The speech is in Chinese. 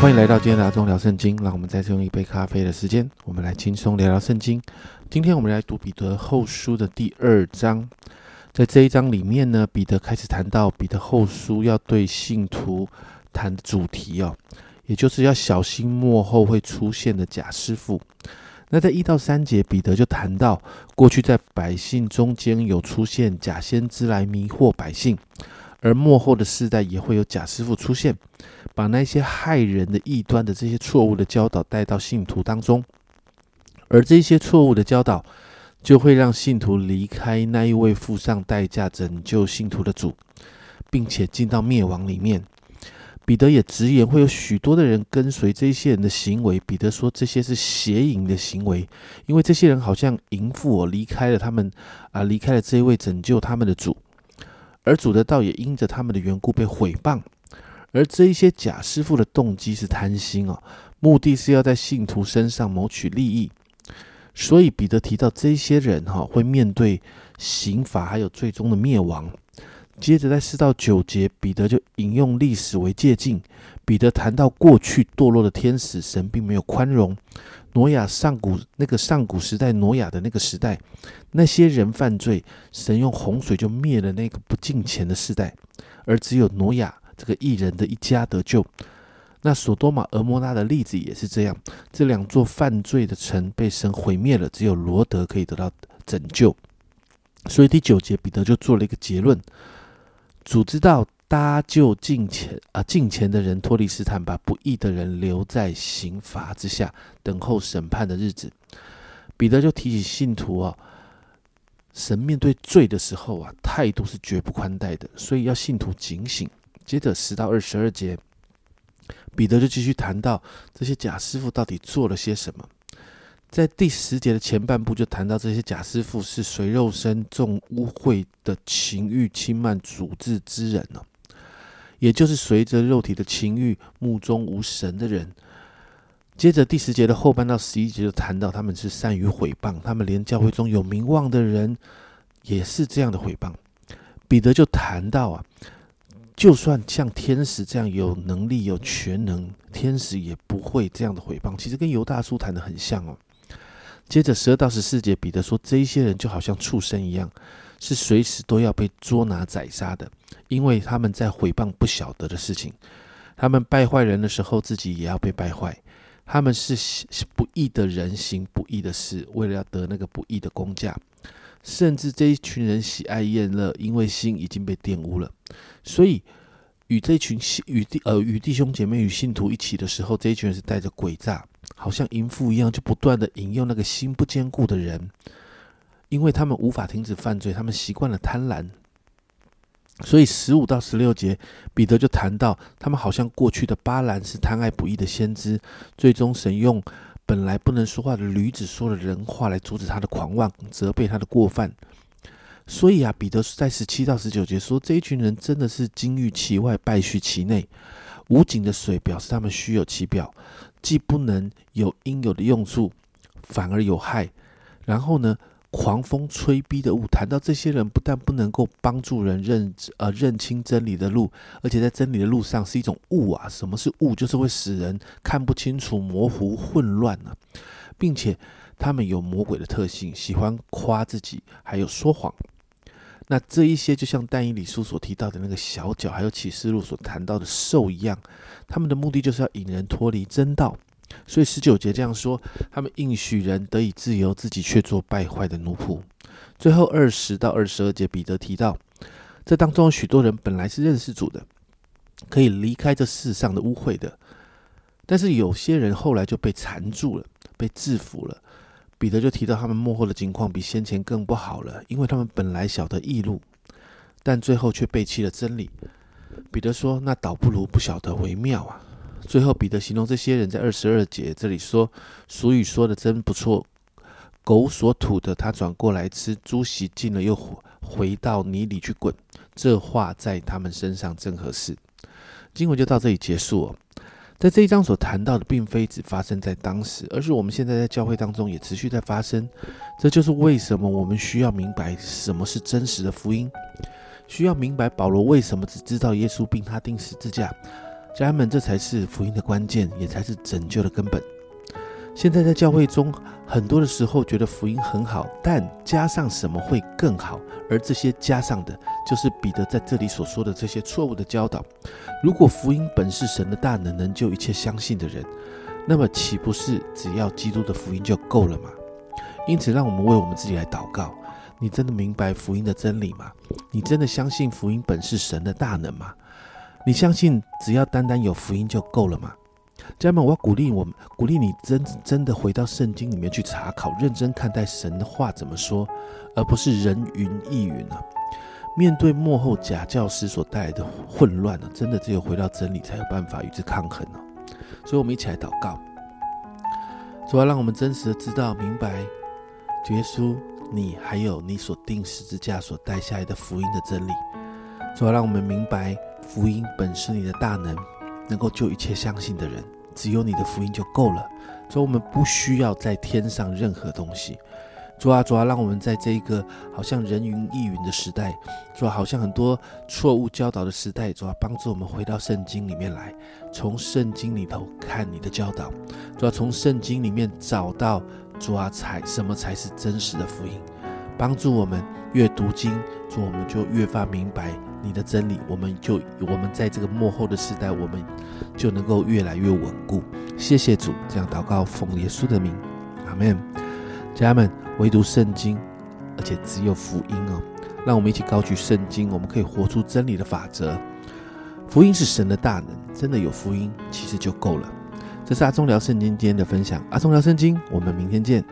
欢迎来到今天的阿忠聊圣经，让我们再次用一杯咖啡的时间，我们来轻松聊聊圣经。今天我们来读彼得后书的第二章，在这一章里面呢，彼得开始谈到彼得后书要对信徒谈的主题哦，也就是要小心幕后会出现的假师傅。那在一到三节，彼得就谈到过去在百姓中间有出现假先知来迷惑百姓。而幕后的世代也会有假师傅出现，把那些害人的异端的这些错误的教导带到信徒当中，而这些错误的教导就会让信徒离开那一位付上代价拯救信徒的主，并且进到灭亡里面。彼得也直言会有许多的人跟随这些人的行为。彼得说这些是邪淫的行为，因为这些人好像淫妇我离开了他们啊，离开了这一位拯救他们的主。而主的道也因着他们的缘故被毁谤，而这一些假师傅的动机是贪心哦，目的是要在信徒身上谋取利益，所以彼得提到这些人哈会面对刑罚，还有最终的灭亡。接着在四到九节，彼得就引用历史为借鉴，彼得谈到过去堕落的天使，神并没有宽容。挪亚上古那个上古时代，挪亚的那个时代，那些人犯罪，神用洪水就灭了那个不敬虔的时代，而只有挪亚这个异人的一家得救。那索多玛、俄摩拉的例子也是这样，这两座犯罪的城被神毁灭了，只有罗德可以得到拯救。所以第九节彼得就做了一个结论：主知道。搭救近前啊近前的人脱离试探，把不义的人留在刑罚之下，等候审判的日子。彼得就提起信徒啊，神面对罪的时候啊，态度是绝不宽待的，所以要信徒警醒。接着十到二十二节，彼得就继续谈到这些假师傅到底做了些什么。在第十节的前半部就谈到这些假师傅是随肉身重污秽的情欲轻慢主治之人呢。也就是随着肉体的情欲，目中无神的人。接着第十节的后半到十一节就谈到他们是善于毁谤，他们连教会中有名望的人也是这样的毁谤。彼得就谈到啊，就算像天使这样有能力有全能，天使也不会这样的毁谤。其实跟犹大书谈的很像哦。接着十二到十四节，彼得说这一些人就好像畜生一样。是随时都要被捉拿宰杀的，因为他们在毁谤不晓得的事情。他们败坏人的时候，自己也要被败坏。他们是不义的人行不义的事，为了要得那个不义的工价。甚至这一群人喜爱宴乐，因为心已经被玷污了。所以与这群与弟呃与弟兄姐妹与信徒一起的时候，这一群人是带着诡诈，好像淫妇一样，就不断的引诱那个心不坚固的人。因为他们无法停止犯罪，他们习惯了贪婪，所以十五到十六节，彼得就谈到他们好像过去的巴兰是贪爱不义的先知，最终神用本来不能说话的驴子说了人话来阻止他的狂妄，责备他的过犯。所以啊，彼得在十七到十九节说，这一群人真的是金玉其外，败絮其内。无井的水表示他们虚有其表，既不能有应有的用处，反而有害。然后呢？狂风吹逼的雾，谈到这些人不但不能够帮助人认呃认清真理的路，而且在真理的路上是一种雾啊。什么是雾？就是会使人看不清楚、模糊、混乱呢，并且他们有魔鬼的特性，喜欢夸自己，还有说谎。那这一些就像但以理书所提到的那个小角，还有启示录所谈到的兽一样，他们的目的就是要引人脱离真道。所以十九节这样说，他们应许人得以自由，自己却做败坏的奴仆。最后二十到二十二节，彼得提到，这当中有许多人本来是认识主的，可以离开这世上的污秽的，但是有些人后来就被缠住了，被制服了。彼得就提到他们幕后的情况比先前更不好了，因为他们本来晓得异路，但最后却背弃了真理。彼得说：“那倒不如不晓得为妙啊。”最后，彼得形容这些人在二十二节这里说：“俗语说的真不错，狗所吐的，他转过来吃；猪洗净了，又回到泥里去滚。”这话在他们身上正合适。经文就到这里结束哦。在这一章所谈到的，并非只发生在当时，而是我们现在在教会当中也持续在发生。这就是为什么我们需要明白什么是真实的福音，需要明白保罗为什么只知道耶稣并他定十字架。家人们，这才是福音的关键，也才是拯救的根本。现在在教会中，很多的时候觉得福音很好，但加上什么会更好？而这些加上的，就是彼得在这里所说的这些错误的教导。如果福音本是神的大能，能救一切相信的人，那么岂不是只要基督的福音就够了吗？因此，让我们为我们自己来祷告。你真的明白福音的真理吗？你真的相信福音本是神的大能吗？你相信只要单单有福音就够了吗？家人们，我要鼓励我们，鼓励你真真的回到圣经里面去查考，认真看待神的话怎么说，而不是人云亦云啊！面对幕后假教师所带来的混乱呢，真的只有回到真理才有办法与之抗衡哦。所以，我们一起来祷告，主要让我们真实的知道、明白，耶稣，你还有你所定十字架所带下来的福音的真理，主要让我们明白，福音本是你的大能，能够救一切相信的人。只有你的福音就够了，所以我们不需要在天上任何东西。主啊，主啊，让我们在这一个好像人云亦云的时代，主，好像很多错误教导的时代，主啊，帮助我们回到圣经里面来，从圣经里头看你的教导，主啊，从圣经里面找到主啊，才什么才是真实的福音，帮助我们越读经，主我们就越发明白。你的真理，我们就我们在这个幕后的时代，我们就能够越来越稳固。谢谢主，这样祷告奉耶稣的名，阿门。家人们，唯独圣经，而且只有福音哦。让我们一起高举圣经，我们可以活出真理的法则。福音是神的大能，真的有福音，其实就够了。这是阿忠聊圣经今天的分享，阿忠聊圣经，我们明天见。